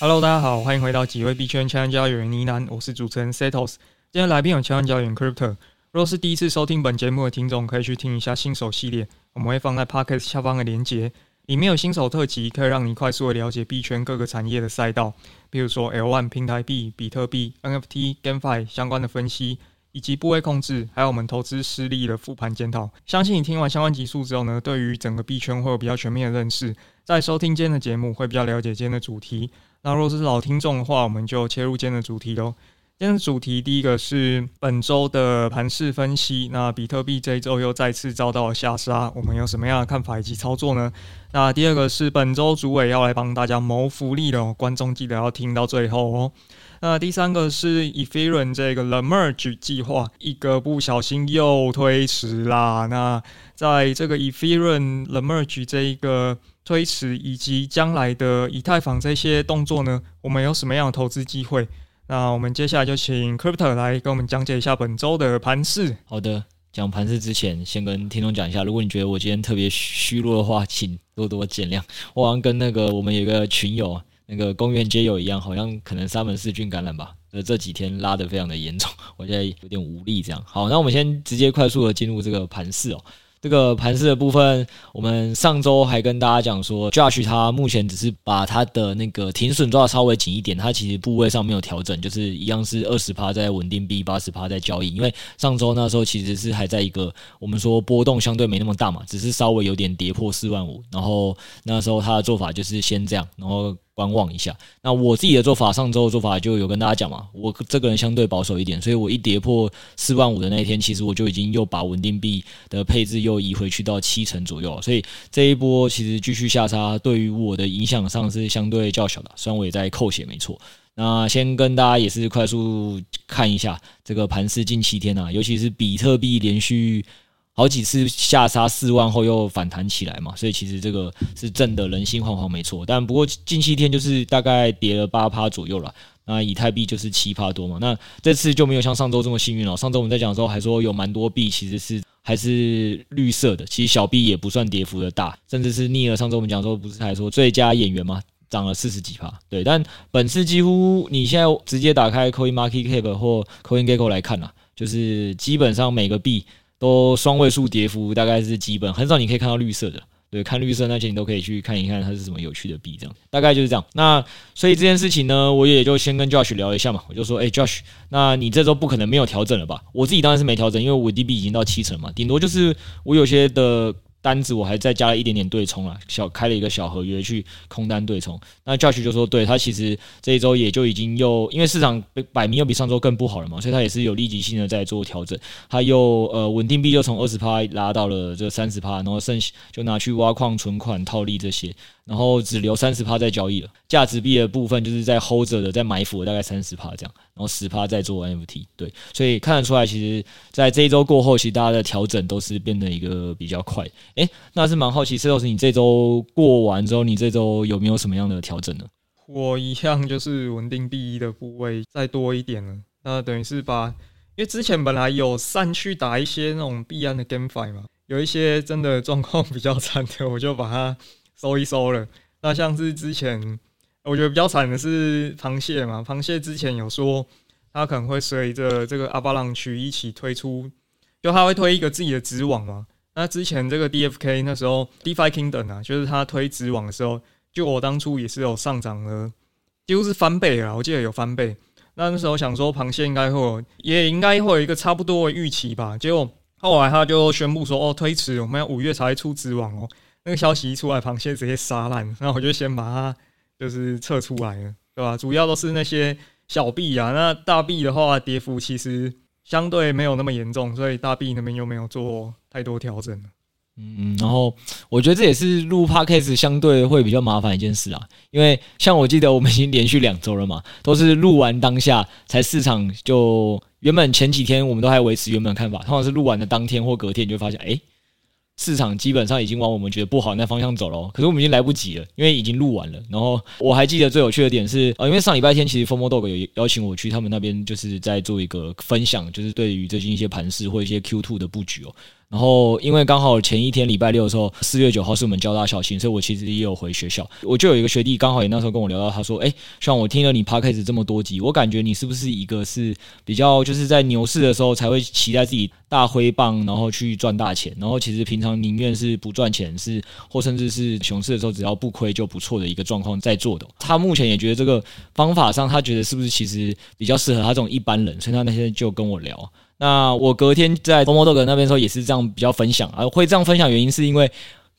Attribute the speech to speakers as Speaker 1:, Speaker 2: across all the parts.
Speaker 1: Hello，大家好，欢迎回到几位币圈千万交易员呢喃，我是主持人 Setos。今天来宾有千万交易员 Crypto。若是第一次收听本节目的听众，可以去听一下新手系列，我们会放在 Pocket 下方的连接，里面有新手特辑，可以让你快速的了解币圈各个产业的赛道，比如说 L1 平台币、比特币、NFT、GameFi 相关的分析，以及部位控制，还有我们投资失利的复盘检讨。相信你听完相关集数之后呢，对于整个币圈会有比较全面的认识，在收听今天的节目会比较了解今天的主题。那如果是老听众的话，我们就切入今天的主题喽。今天的主题第一个是本周的盘势分析。那比特币这一周又再次遭到了下杀，我们有什么样的看法以及操作呢？那第二个是本周主委要来帮大家谋福利了，观众记得要听到最后哦。那第三个是 Ethereum 这个 The Merge 计划，一个不小心又推迟啦。那在这个 Ethereum Merge 这一个推迟以及将来的以太坊这些动作呢，我们有什么样的投资机会？那我们接下来就请 Crypto 来跟我们讲解一下本周的盘势。
Speaker 2: 好的，讲盘势之前，先跟听众讲一下，如果你觉得我今天特别虚弱的话，请多多见谅。我好像跟那个我们有个群友，那个公园街友一样，好像可能沙门氏菌感染吧，呃，这几天拉得非常的严重，我现在有点无力这样。好，那我们先直接快速的进入这个盘势哦。这个盘势的部分，我们上周还跟大家讲说，Josh 他目前只是把他的那个停损抓的稍微紧一点，他其实部位上没有调整，就是一样是二十趴在稳定币，八十趴在交易。因为上周那时候其实是还在一个我们说波动相对没那么大嘛，只是稍微有点跌破四万五，然后那时候他的做法就是先这样，然后。观望一下，那我自己的做法，上周的做法就有跟大家讲嘛，我这个人相对保守一点，所以我一跌破四万五的那一天，其实我就已经又把稳定币的配置又移回去到七成左右，所以这一波其实继续下杀，对于我的影响上是相对较小的，虽然我也在扣血没错。那先跟大家也是快速看一下这个盘势近七天啊，尤其是比特币连续。好几次下杀四万后又反弹起来嘛，所以其实这个是震得人心惶惶，没错。但不过近七天就是大概跌了八趴左右了，那以太币就是七趴多嘛。那这次就没有像上周这么幸运了。上周我们在讲的时候还说有蛮多币其实是还是绿色的，其实小币也不算跌幅的大，甚至是逆了。上周我们讲说不是还说最佳演员嘛，涨了四十几趴。对，但本次几乎你现在直接打开 Coin Market Cap 或 Coin Gecko 来看啊，就是基本上每个币。都双位数跌幅，大概是基本，很少你可以看到绿色的。对，看绿色那些你都可以去看一看它是什么有趣的币，这样大概就是这样。那所以这件事情呢，我也就先跟 Josh 聊一下嘛，我就说，哎、，Josh，那你这周不可能没有调整了吧？我自己当然是没调整，因为我 DB 已经到七成嘛，顶多就是我有些的。单子我还再加了一点点对冲了，小开了一个小合约去空单对冲。那教学就说，对他其实这一周也就已经又因为市场摆明又比上周更不好了嘛，所以他也是有立即性的在做调整。他又呃稳定币就从二十趴拉到了这三十趴，然后剩就拿去挖矿、存款、套利这些。然后只留三十趴在交易了，价值币的部分就是在 hold 着的，在埋伏大概三十趴这样，然后十趴在做 NFT，对，所以看得出来，其实在这一周过后，其实大家的调整都是变得一个比较快。诶，那是蛮好奇，Celos，你这周过完之后，你这周有没有什么样的调整呢？
Speaker 1: 我一样就是稳定币的部位再多一点了，那等于是把，因为之前本来有散去打一些那种币安的 GameFi 嘛，有一些真的状况比较惨的，我就把它。收一收了，那像是之前我觉得比较惨的是螃蟹嘛，螃蟹之前有说它可能会随着这个阿巴朗区一起推出，就它会推一个自己的子网嘛。那之前这个 DFK 那时候 DeFi Kingdom 啊，就是它推子网的时候，就我当初也是有上涨了，几乎是翻倍啊，我记得有翻倍。那那时候想说螃蟹应该会有，也应该会有一个差不多的预期吧。结果后来他就宣布说，哦，推迟，我们要五月才会出子网哦。那个消息一出来，螃蟹直接杀烂，然后我就先把它就是撤出来了，对吧？主要都是那些小币啊，那大币的话，跌幅其实相对没有那么严重，所以大币那边又没有做太多调整。
Speaker 2: 嗯，然后我觉得这也是录 Podcast 相对会比较麻烦一件事啊，因为像我记得我们已经连续两周了嘛，都是录完当下才市场就原本前几天我们都还维持原本的看法，通常是录完的当天或隔天你就发现，哎。市场基本上已经往我们觉得不好那方向走了，可是我们已经来不及了，因为已经录完了。然后我还记得最有趣的点是，呃，因为上礼拜天其实 FOMO Dog 有邀请我去他们那边，就是在做一个分享，就是对于最近一些盘势或一些 Q Two 的布局哦。然后，因为刚好前一天礼拜六的时候，四月九号是我们交大校庆，所以我其实也有回学校。我就有一个学弟刚好也那时候跟我聊到，他说：“哎，像我听了你 Podcast 这么多集，我感觉你是不是一个是比较就是在牛市的时候才会期待自己大挥棒，然后去赚大钱，然后其实平常宁愿是不赚钱，是或甚至是熊市的时候只要不亏就不错的一个状况在做的。他目前也觉得这个方法上，他觉得是不是其实比较适合他这种一般人，所以他那天就跟我聊。”那我隔天在 FOMO Dog 那边时候也是这样比较分享啊，会这样分享原因是因为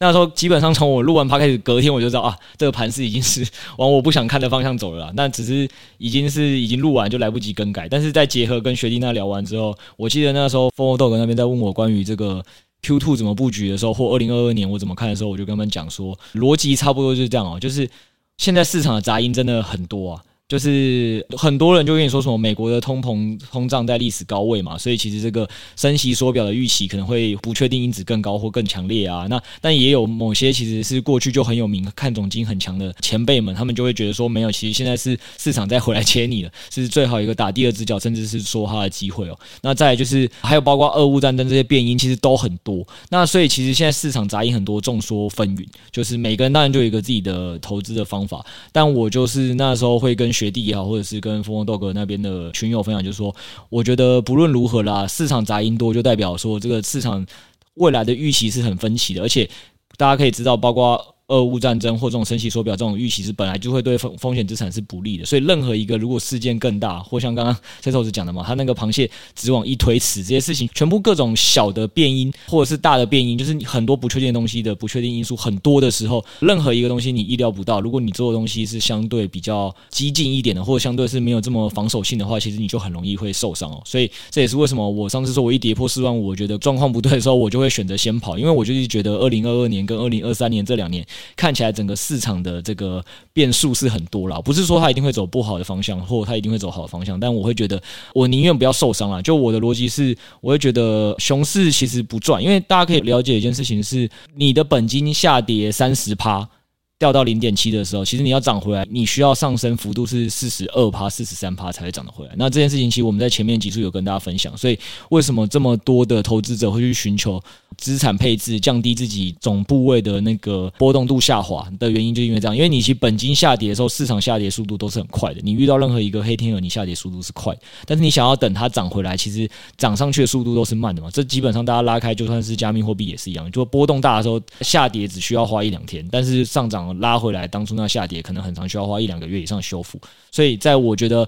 Speaker 2: 那时候基本上从我录完 Podcast 开始，隔天我就知道啊，这个盘是已经是往我不想看的方向走了啦。那只是已经是已经录完就来不及更改，但是在结合跟学弟那聊完之后，我记得那时候 FOMO Dog 那边在问我关于这个 Q Two 怎么布局的时候，或二零二二年我怎么看的时候，我就跟他们讲说，逻辑差不多就是这样哦，就是现在市场的杂音真的很多啊。就是很多人就跟你说什么美国的通膨通胀在历史高位嘛，所以其实这个升息缩表的预期可能会不确定因子更高或更强烈啊。那但也有某些其实是过去就很有名看总经很强的前辈们，他们就会觉得说没有，其实现在是市场再回来接你了，是最好一个打第二只脚，甚至是说他的机会哦。那再就是还有包括俄乌战争这些变因，其实都很多。那所以其实现在市场杂音很多，众说纷纭，就是每个人当然就有一个自己的投资的方法。但我就是那时候会跟。学弟也好，或者是跟疯狂豆哥那边的群友分享，就是说，我觉得不论如何啦，市场杂音多，就代表说这个市场未来的预期是很分歧的，而且大家可以知道，包括。俄乌战争或这种升息缩表这种预期是本来就会对风风险资产是不利的，所以任何一个如果事件更大，或像刚刚 Setos 讲的嘛，他那个螃蟹直往一推迟，这些事情全部各种小的变因或者是大的变因，就是你很多不确定的东西的不确定因素很多的时候，任何一个东西你意料不到，如果你做的东西是相对比较激进一点的，或者相对是没有这么防守性的话，其实你就很容易会受伤哦。所以这也是为什么我上次说我一跌破四万五，我觉得状况不对的时候，我就会选择先跑，因为我就是觉得二零二二年跟二零二三年这两年看起来整个。市场的这个变数是很多啦，不是说它一定会走不好的方向，或它一定会走好的方向，但我会觉得我宁愿不要受伤啊。就我的逻辑是，我会觉得熊市其实不赚，因为大家可以了解一件事情是，你的本金下跌三十趴。掉到零点七的时候，其实你要涨回来，你需要上升幅度是四十二趴、四十三趴才会涨得回来。那这件事情其实我们在前面几处有跟大家分享，所以为什么这么多的投资者会去寻求资产配置，降低自己总部位的那个波动度下滑的原因，就因为这样。因为你其实本金下跌的时候，市场下跌速度都是很快的。你遇到任何一个黑天鹅，你下跌速度是快，但是你想要等它涨回来，其实涨上去的速度都是慢的嘛。这基本上大家拉开，就算是加密货币也是一样，就波动大的时候下跌只需要花一两天，但是上涨。拉回来，当初那下跌可能很长，需要花一两个月以上修复。所以，在我觉得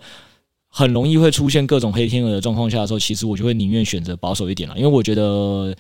Speaker 2: 很容易会出现各种黑天鹅的状况下的时候，其实我就会宁愿选择保守一点了，因为我觉得。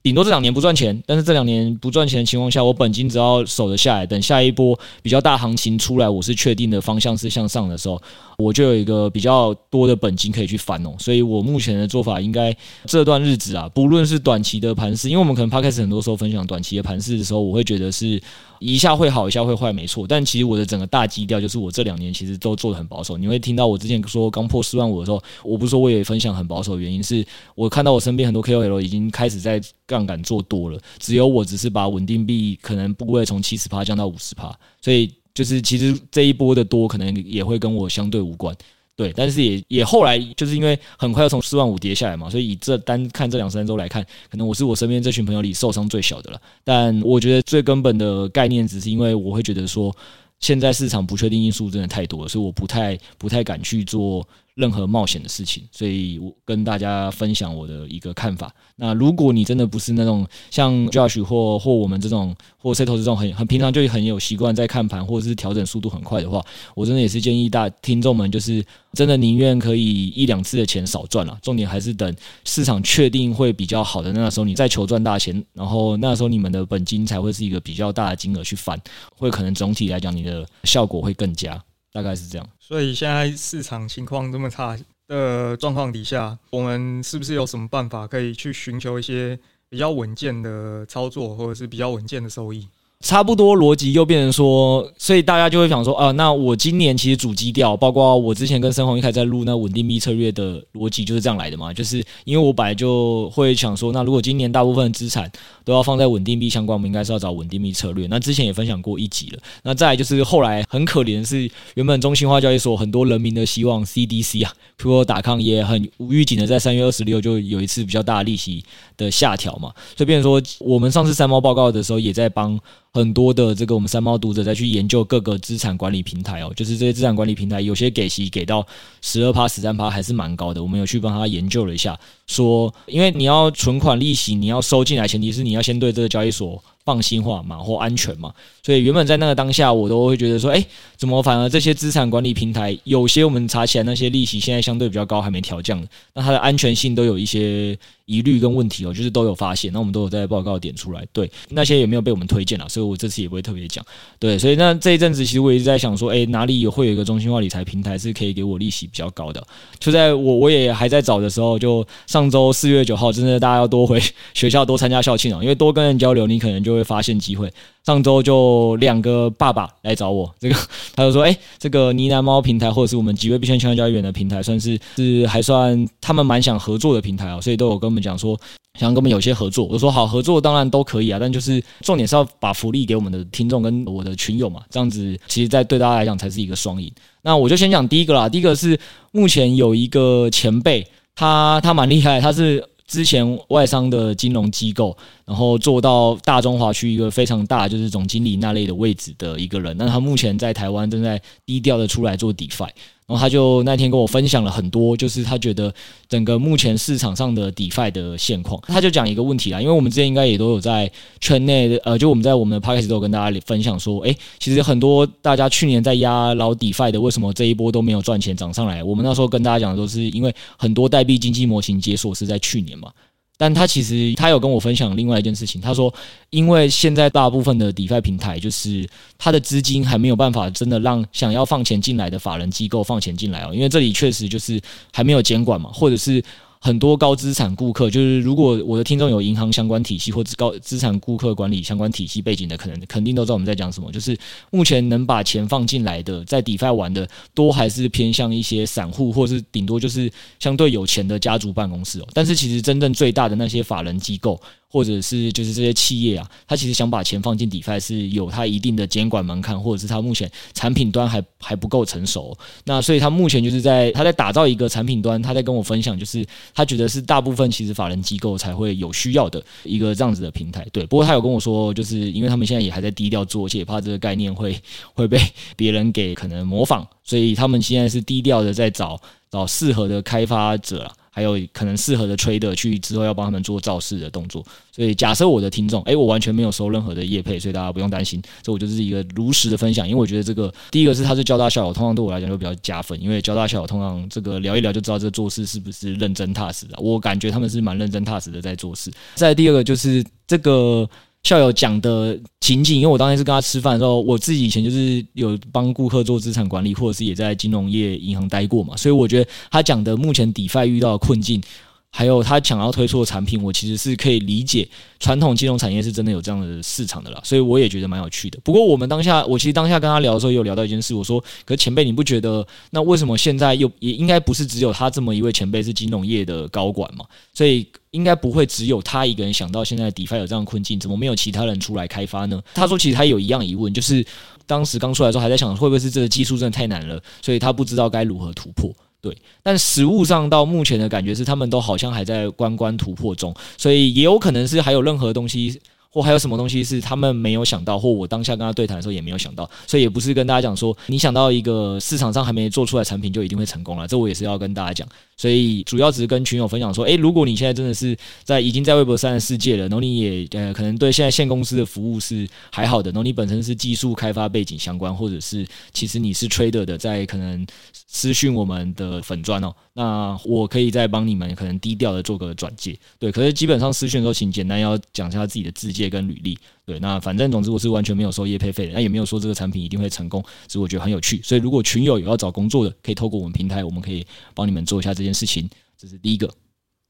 Speaker 2: 顶多这两年不赚钱，但是这两年不赚钱的情况下，我本金只要守得下来，等下一波比较大行情出来，我是确定的方向是向上的时候，我就有一个比较多的本金可以去翻哦。所以我目前的做法应该这段日子啊，不论是短期的盘势，因为我们可能 p 开始很多时候分享短期的盘势的时候，我会觉得是一下会好，一下会坏，没错。但其实我的整个大基调就是我这两年其实都做的很保守。你会听到我之前说刚破四万五的时候，我不是说我也分享很保守的原因是我看到我身边很多 KOL 已经开始在。杠杆做多了，只有我只是把稳定币可能部位从七十趴降到五十趴，所以就是其实这一波的多可能也会跟我相对无关，对，但是也也后来就是因为很快要从四万五跌下来嘛，所以以这单看这两三周来看，可能我是我身边这群朋友里受伤最小的了。但我觉得最根本的概念只是因为我会觉得说，现在市场不确定因素真的太多了，所以我不太不太敢去做。任何冒险的事情，所以我跟大家分享我的一个看法。那如果你真的不是那种像 Josh 或或我们这种或 Setos 这种很很平常就很有习惯在看盘或者是调整速度很快的话，我真的也是建议大听众们就是真的宁愿可以一两次的钱少赚了，重点还是等市场确定会比较好的那时候，你再求赚大钱，然后那时候你们的本金才会是一个比较大的金额去翻，会可能总体来讲你的效果会更佳。大概是这样，
Speaker 1: 所以现在市场情况这么差的状况底下，我们是不是有什么办法可以去寻求一些比较稳健的操作，或者是比较稳健的收益？
Speaker 2: 差不多逻辑又变成说，所以大家就会想说啊，那我今年其实主基调，包括我之前跟申鸿一开始在录那稳定币策略的逻辑就是这样来的嘛，就是因为我本来就会想说，那如果今年大部分资产都要放在稳定币相关，我们应该是要找稳定币策略。那之前也分享过一集了。那再就是后来很可怜是，原本中心化交易所很多人民的希望 CDC 啊，譬如打抗也很无预警的在三月二十六就有一次比较大的利息的下调嘛，所以变成说我们上次三猫报告的时候也在帮。很多的这个我们三猫读者在去研究各个资产管理平台哦，就是这些资产管理平台有些给息给到十二趴、十三趴还是蛮高的。我们有去帮他研究了一下，说因为你要存款利息你要收进来，前提是你要先对这个交易所放心化嘛或安全嘛。所以原本在那个当下，我都会觉得说，哎，怎么反而这些资产管理平台有些我们查起来那些利息现在相对比较高，还没调降，那它的安全性都有一些。疑虑跟问题哦，就是都有发现，那我们都有在报告点出来。对，那些也没有被我们推荐了，所以我这次也不会特别讲。对，所以那这一阵子其实我一直在想说，诶，哪里有会有一个中心化理财平台是可以给我利息比较高的？就在我我也还在找的时候，就上周四月九号，真的大家要多回 学校多参加校庆哦，因为多跟人交流，你可能就会发现机会。上周就两个爸爸来找我，这个他就说，诶，这个呢喃猫平台或者是我们几位币圈交易员的平台，算是是还算他们蛮想合作的平台哦，所以都有跟们。讲说想跟我们有些合作，我说好，合作当然都可以啊，但就是重点是要把福利给我们的听众跟我的群友嘛，这样子其实，在对大家来讲才是一个双赢。那我就先讲第一个啦，第一个是目前有一个前辈，他他蛮厉害，他是之前外商的金融机构，然后做到大中华区一个非常大就是总经理那类的位置的一个人，那他目前在台湾正在低调的出来做 DeFi。然后他就那天跟我分享了很多，就是他觉得整个目前市场上的 DeFi 的现况。他就讲一个问题啦，因为我们之前应该也都有在圈内，呃，就我们在我们的 Podcast 都有跟大家分享说，诶，其实很多大家去年在压老 DeFi 的，为什么这一波都没有赚钱涨上来？我们那时候跟大家讲的都是因为很多代币经济模型解锁是在去年嘛。但他其实他有跟我分享另外一件事情，他说，因为现在大部分的 DeFi 平台就是他的资金还没有办法真的让想要放钱进来的法人机构放钱进来哦，因为这里确实就是还没有监管嘛，或者是。很多高资产顾客，就是如果我的听众有银行相关体系或者高资产顾客管理相关体系背景的，可能肯定都知道我们在讲什么。就是目前能把钱放进来的，在 DeFi 玩的，多还是偏向一些散户，或是顶多就是相对有钱的家族办公室哦。但是其实真正最大的那些法人机构。或者是就是这些企业啊，他其实想把钱放进 DeFi 是有他一定的监管门槛，或者是他目前产品端还还不够成熟。那所以他目前就是在他在打造一个产品端，他在跟我分享，就是他觉得是大部分其实法人机构才会有需要的一个这样子的平台。对，不过他有跟我说，就是因为他们现在也还在低调做，而且怕这个概念会会被别人给可能模仿，所以他们现在是低调的在找找适合的开发者了。还有可能适合的 trader 去之后要帮他们做造势的动作，所以假设我的听众，诶，我完全没有收任何的业配，所以大家不用担心，这我就是一个如实的分享，因为我觉得这个第一个是他是交大校友，通常对我来讲就比较加分，因为交大校友通常这个聊一聊就知道这个做事是不是认真踏实的，我感觉他们是蛮认真踏实的在做事。再第二个就是这个。校友讲的情景，因为我当天是跟他吃饭的时候，我自己以前就是有帮顾客做资产管理，或者是也在金融业银行待过嘛，所以我觉得他讲的目前 DeFi 遇到的困境。还有他想要推出的产品，我其实是可以理解传统金融产业是真的有这样的市场的啦，所以我也觉得蛮有趣的。不过我们当下，我其实当下跟他聊的时候，也有聊到一件事，我说：“可是前辈，你不觉得那为什么现在又也应该不是只有他这么一位前辈是金融业的高管嘛？所以应该不会只有他一个人想到现在 DeFi 有这样的困境，怎么没有其他人出来开发呢？”他说：“其实他有一样疑问，就是当时刚出来的时候还在想，会不会是这个技术真的太难了，所以他不知道该如何突破。”对，但实物上到目前的感觉是，他们都好像还在关关突破中，所以也有可能是还有任何东西，或还有什么东西是他们没有想到，或我当下跟他对谈的时候也没有想到，所以也不是跟大家讲说，你想到一个市场上还没做出来产品就一定会成功了，这我也是要跟大家讲。所以主要只是跟群友分享说，诶，如果你现在真的是在已经在 Web 三的世界了，然后你也呃可能对现在现公司的服务是还好的，然后你本身是技术开发背景相关，或者是其实你是 Trader 的，在可能私讯我们的粉钻哦，那我可以再帮你们可能低调的做个转介，对，可是基本上私讯的时候，请简单要讲一下自己的自介跟履历。对，那反正总之我是完全没有收业配费的，那也没有说这个产品一定会成功，所以我觉得很有趣。所以如果群友有要找工作的，可以透过我们平台，我们可以帮你们做一下这件事情。这是第一个。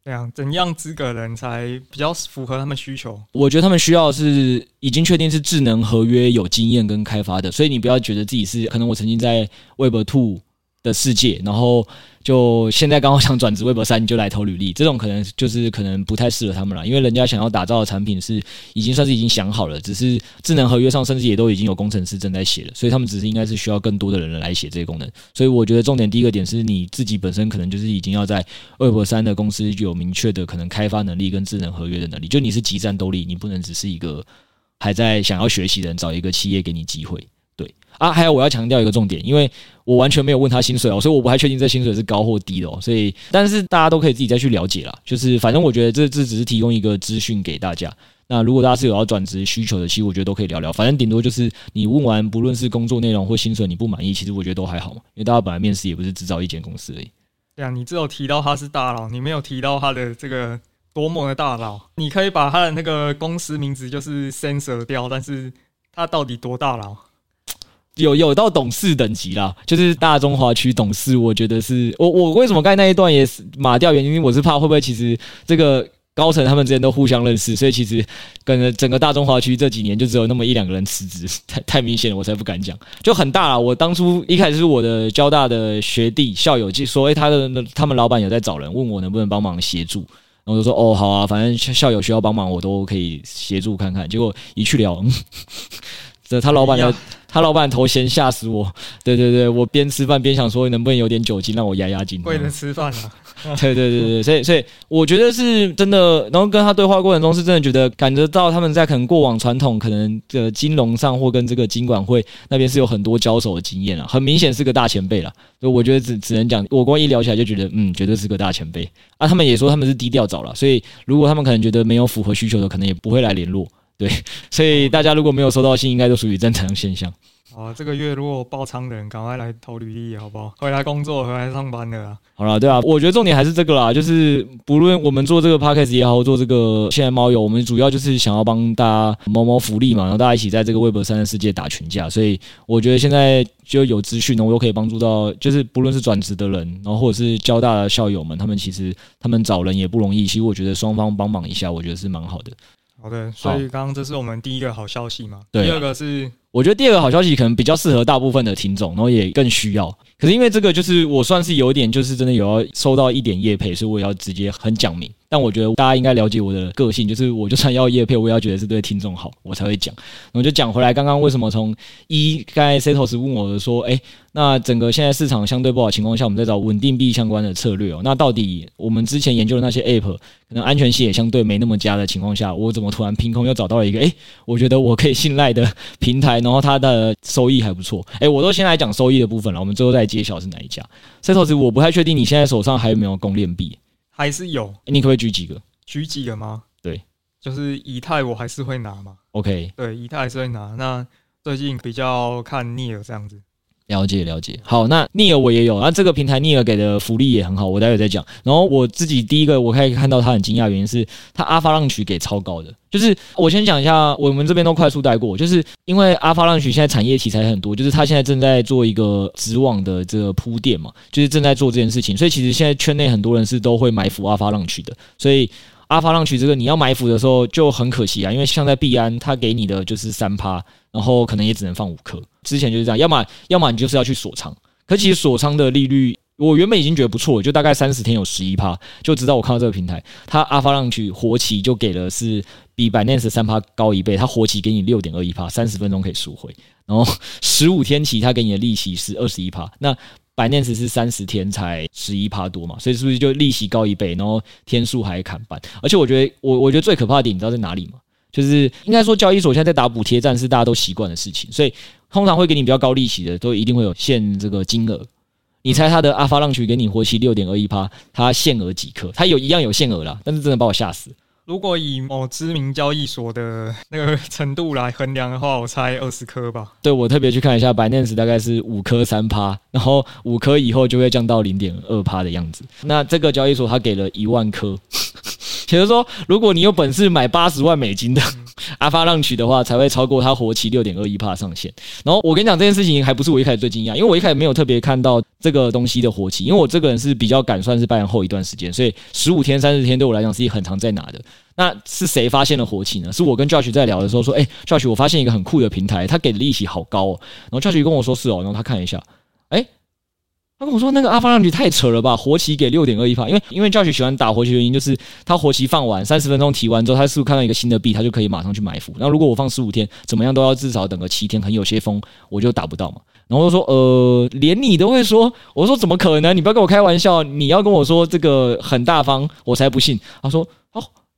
Speaker 1: 对啊，怎样资格人才比较符合他们需求？
Speaker 2: 我觉得他们需要是已经确定是智能合约有经验跟开发的，所以你不要觉得自己是可能我曾经在 Web Two 的世界，然后。就现在刚好想转职 Web 三，你就来投履历，这种可能就是可能不太适合他们了，因为人家想要打造的产品是已经算是已经想好了，只是智能合约上甚至也都已经有工程师正在写了，所以他们只是应该是需要更多的人来写这些功能。所以我觉得重点第一个点是你自己本身可能就是已经要在 Web 三的公司有明确的可能开发能力跟智能合约的能力，就你是极战斗力，你不能只是一个还在想要学习的人，找一个企业给你机会。啊，还有我要强调一个重点，因为我完全没有问他薪水哦，所以我不太确定这薪水是高或低的哦。所以，但是大家都可以自己再去了解啦。就是反正我觉得这这只是提供一个资讯给大家。那如果大家是有要转职需求的，其实我觉得都可以聊聊。反正顶多就是你问完，不论是工作内容或薪水你不满意，其实我觉得都还好嘛。因为大家本来面试也不是只找一间公司而已。
Speaker 1: 对啊，你只有提到他是大佬，你没有提到他的这个多么的大佬。你可以把他的那个公司名字就是 censor 掉，但是他到底多大佬？
Speaker 2: 有有到董事等级啦，就是大中华区董事，我觉得是我我为什么刚才那一段也是马掉原因，我是怕会不会其实这个高层他们之间都互相认识，所以其实跟整个大中华区这几年就只有那么一两个人辞职，太太明显了，我才不敢讲，就很大啦。我当初一开始是我的交大的学弟校友就说，诶、欸，他的他们老板有在找人，问我能不能帮忙协助，然后我就说哦好啊，反正校友需要帮忙，我都可以协助看看。结果一去了，这他老板的。他老板头衔吓死我，对对对，我边吃饭边想说能不能有点酒精让我压压惊。
Speaker 1: 为了吃饭啊，
Speaker 2: 对对对对，所以所以我觉得是真的，然后跟他对话过程中是真的觉得感觉到他们在可能过往传统可能的金融上或跟这个金管会那边是有很多交手的经验啊，很明显是个大前辈了。所以我觉得只只能讲，我光一聊起来就觉得嗯，绝对是个大前辈啊。他们也说他们是低调找了，所以如果他们可能觉得没有符合需求的，可能也不会来联络。对，所以大家如果没有收到信，应该都属于正常现象。
Speaker 1: 啊，这个月如果爆仓的人，赶快来投履历，好不好？回来工作，回来上班的啦。
Speaker 2: 好了，对啊，我觉得重点还是这个啦，就是不论我们做这个 podcast 也好，做这个现在猫友，我们主要就是想要帮大家谋谋福利嘛，然后大家一起在这个 Web 三的世界打群架。所以我觉得现在就有资讯呢，我都可以帮助到，就是不论是转职的人，然后或者是交大的校友们，他们其实他们找人也不容易。其实我觉得双方帮忙一下，我觉得是蛮好的。
Speaker 1: 好的，所以刚刚这是我们第一个好消息嘛？
Speaker 2: 对，
Speaker 1: 第二个是。
Speaker 2: 我觉得第二个好消息可能比较适合大部分的听众，然后也更需要。可是因为这个就是我算是有点，就是真的有要收到一点业配，所以我也要直接很讲明。但我觉得大家应该了解我的个性，就是我就算要业配，我也要觉得是对听众好，我才会讲。我就讲回来，刚刚为什么从一刚才 Setos 问我的说，诶，那整个现在市场相对不好情况下，我们在找稳定币相关的策略哦。那到底我们之前研究的那些 App，可能安全性也相对没那么佳的情况下，我怎么突然凭空又找到了一个诶，我觉得我可以信赖的平台，然后它的收益还不错。诶，我都先来讲收益的部分了，我们最后再揭晓是哪一家。Setos，我不太确定你现在手上还有没有公链币。
Speaker 1: 还是有，
Speaker 2: 你可不可以举几个？
Speaker 1: 举几个吗？
Speaker 2: 对，
Speaker 1: 就是以太，我还是会拿嘛。
Speaker 2: OK，
Speaker 1: 对，以太还是会拿。那最近比较看 Near 这样子。
Speaker 2: 了解了解，好，那 Near 我也有，那这个平台 Near 给的福利也很好，我待会再讲。然后我自己第一个我可以看到他很惊讶，原因是他 Alpha Launch 给超高的，就是我先讲一下，我们这边都快速带过，就是因为 Alpha Launch 现在产业题材很多，就是他现在正在做一个子网的这个铺垫嘛，就是正在做这件事情，所以其实现在圈内很多人是都会埋伏 Alpha Launch 的，所以。阿法浪曲这个你要埋伏的时候就很可惜啊，因为像在币安，他给你的就是三趴，然后可能也只能放五颗。之前就是这样，要么要么你就是要去锁仓，可其实锁仓的利率，我原本已经觉得不错，就大概三十天有十一趴，就直到我看到这个平台，它阿法浪去活期就给了是比 BNB 三趴高一倍，它活期给你六点二一趴，三十分钟可以赎回，然后十五天期它给你的利息是二十一趴，那。BNB 是三十天才十一趴多嘛，所以是不是就利息高一倍，然后天数还砍半？而且我觉得，我我觉得最可怕的点，你知道在哪里吗？就是应该说交易所现在在打补贴战是大家都习惯的事情，所以通常会给你比较高利息的，都一定会有限这个金额。你猜他的 Avalanche 给你活期六点二一趴，它限额几颗？它有一样有限额啦，但是真的把我吓死。
Speaker 1: 如果以某知名交易所的那个程度来衡量的话，我猜二十颗吧。
Speaker 2: 对，我特别去看一下，Binance 大概是五颗三趴，然后五颗以后就会降到零点二趴的样子。那这个交易所它给了一万颗，也就是说，如果你有本事买八十万美金的 Avalanche 的话，才会超过它活期六点二一帕上限。然后我跟你讲这件事情，还不是我一开始最惊讶，因为我一开始没有特别看到这个东西的活期，因为我这个人是比较敢算是拜仁后一段时间，所以十五天、三十天对我来讲是一很常在拿的。那是谁发现了活期呢？是我跟 Josh 在聊的时候说，哎、欸、，Josh，我发现一个很酷的平台，他给的利息好高哦。然后 Josh 跟我说是哦，然后他看一下，哎、欸，他跟我说那个 Avalanche 太扯了吧，活期给六点二一趴，因为因为 Josh 喜欢打活期的原因就是他活期放完三十分钟提完之后，他是不是看到一个新的币，他就可以马上去埋伏。那如果我放十五天，怎么样都要至少等个七天，很有些风，我就打不到嘛。然后我就说，呃，连你都会说，我说怎么可能？你不要跟我开玩笑，你要跟我说这个很大方，我才不信。他说，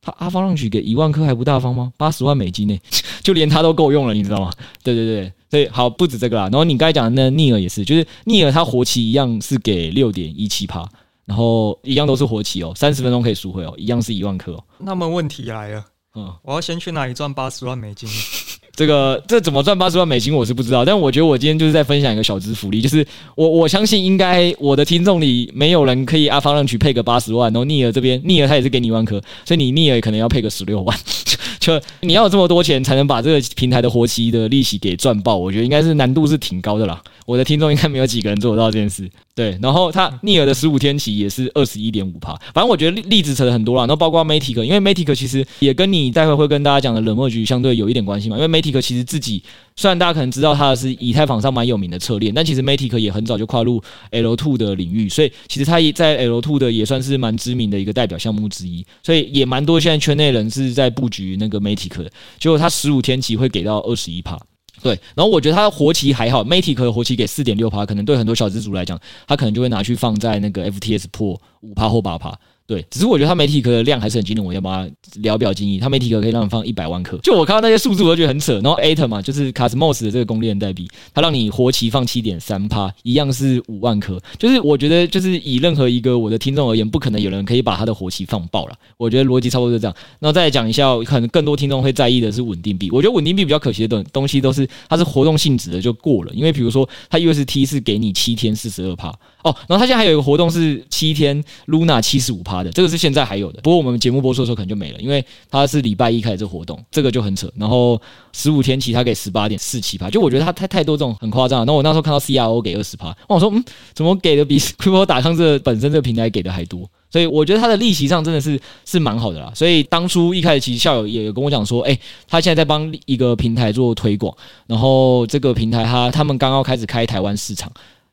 Speaker 2: 哦。他 Avalanche 给一万颗还不大方吗？八十万美金呢，就连他都够用了，你知道吗？对对对，所以好不止这个啦。然后你刚才讲的那逆耳也是，就是逆耳他活期一样是给六点一七趴，然后一样都是活期哦，三十分钟可以赎回哦，一样是一万颗哦。
Speaker 1: 那么问题来了，嗯，我要先去哪里赚八十万美金？
Speaker 2: 这个这怎么赚八十万美金我是不知道，但我觉得我今天就是在分享一个小资福利，就是我我相信应该我的听众里没有人可以阿方让去配个八十万，然后逆儿这边逆儿他也是给你一万颗，所以你逆儿可能要配个十六万，就你要有这么多钱才能把这个平台的活期的利息给赚爆，我觉得应该是难度是挺高的啦。我的听众应该没有几个人做得到这件事。对，然后它逆耳的十五天期也是二十一点五趴，反正我觉得例子扯的很多了。然后包括 Matic，因为 Matic 其实也跟你待会会跟大家讲的冷漠局相对有一点关系嘛。因为 Matic 其实自己虽然大家可能知道它是以太坊上蛮有名的策略，但其实 Matic 也很早就跨入 L2 的领域，所以其实它也在 L2 的也算是蛮知名的一个代表项目之一。所以也蛮多现在圈内人是在布局那个 Matic 的，结果它十五天期会给到二十一趴。对，然后我觉得它的活期还好，Matic 的活期给四点六趴，可能对很多小资族来讲，他可能就会拿去放在那个 FTS 破五趴或八趴。对，只是我觉得它 Matic 的量还是很惊人，我要把它聊表经营。它 Matic 可以让你放一百万颗，就我看到那些数字，我就觉得很扯。然后 Atom 嘛，就是 Cosmos 的这个公链代币，它让你活期放七点三趴，一样是五万颗。就是我觉得，就是以任何一个我的听众而言，不可能有人可以把它的活期放爆了。我觉得逻辑差不多就这样。然后再讲一下，可能更多听众会在意的是稳定币。我觉得稳定币比较可惜的东东西都是它是活动性质的就过了，因为比如说它 UST 是给你七天四十二趴哦，然后他现在还有一个活动是七天 Luna 七十五趴的，这个是现在还。有的，不过我们节目播出的时候可能就没了，因为它是礼拜一开始这活动，这个就很扯。然后十五天起他给十八点四七趴，就我觉得他太太多这种很夸张了。那我那时候看到 CRO 给二十趴，我说嗯，怎么给的比 Crypto.com 这本身这个平台给的还多？所以我觉得他的利息上真的是是蛮好的啦。所以当初一开始其实校友也有跟我讲说，哎，他现在在帮一个平台做推广，然后这个平台他他们刚刚开始开台湾市场。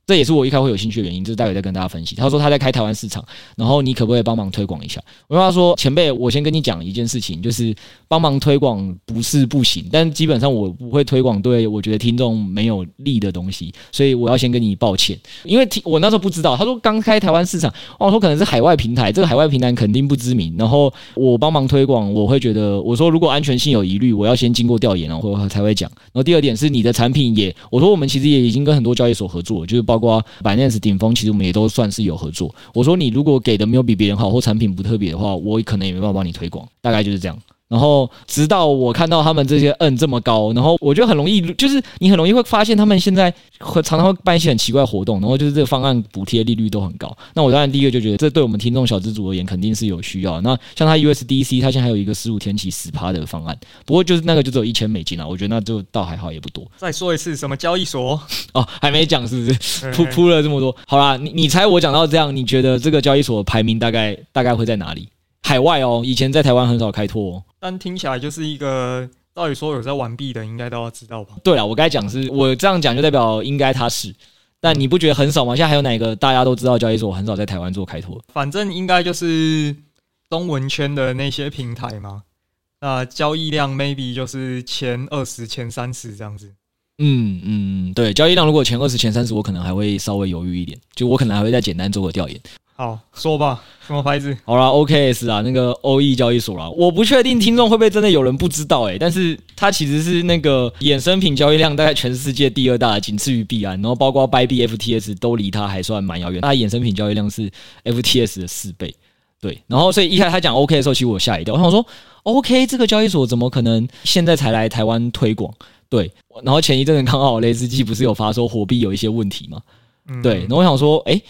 Speaker 2: 这也是我一开始会有兴趣的原因，就是待会再跟大家分析。他说他在开台湾市场，然后你可不可以帮忙推广一下？我跟他说，前辈，我先跟你讲一件事情，就是帮忙推广不是不行，但基本上我不会推广对我觉得听众没有利的东西，所以我要先跟你抱歉，因为听我那时候不知道。他说刚开台湾市场，我说可能是海外平台，这个海外平台肯定不知名，然后我帮忙推广，我会觉得我说如果安全性有疑虑，我要先经过调研，然后才会讲。然后第二点是你的产品也，我说我们其实也已经跟很多交易所合作，就是包。包括 Binance 顶峰，其实我们也都算是有合作。我说你如果给的没有比别人好，或产品不特别的话，我可能也没办法帮你推广。大概就是这样。然后直到我看到他们这些摁这么高，然后我觉得很容易，就是你很容易会发现他们现在会常常会办一些很奇怪的活动，然后就是这个方案补贴利率都很高。那我当然第一个就觉得，这对我们听众小资族而言肯定是有需要。那像他 USDC，它现在还有一个十五天期十趴的方案，不过就是那个就只有一千美金啊，我觉得那就倒还好，也不多。
Speaker 1: 再说一次，什么交易所？
Speaker 2: 哦，还没讲是不是？铺铺了这么多，好啦，你你猜我讲到这样，你觉得这个交易所排名大概大概会在哪里？海外哦，以前在台湾很少开拓哦。
Speaker 1: 但听起来就是一个，到底说有在玩币的，应该都要知道吧？
Speaker 2: 对了，我该讲是，我这样讲就代表应该他是，但你不觉得很少吗？现在还有哪个大家都知道交易所很少在台湾做开拓？
Speaker 1: 反正应该就是中文圈的那些平台嘛。那交易量 maybe 就是前二十、前三十这样子。
Speaker 2: 嗯嗯，对，交易量如果前二十、前三十，我可能还会稍微犹豫一点，就我可能还会再简单做个调研。
Speaker 1: 好，说吧，什么牌子？
Speaker 2: 好啦 OKS 啊，那个欧易交易所啦。我不确定听众会不会真的有人不知道诶、欸，但是它其实是那个衍生品交易量大概全世界第二大，仅次于币安，然后包括 Bybit、FTS 都离它还算蛮遥远。它衍生品交易量是 FTS 的四倍，对。然后所以一开始他讲 OK 的时候，其实我吓一跳，我想说 OK 这个交易所怎么可能现在才来台湾推广？对。然后前一阵子刚好雷斯基不是有发说火币有一些问题嘛？对。然后我想说，诶。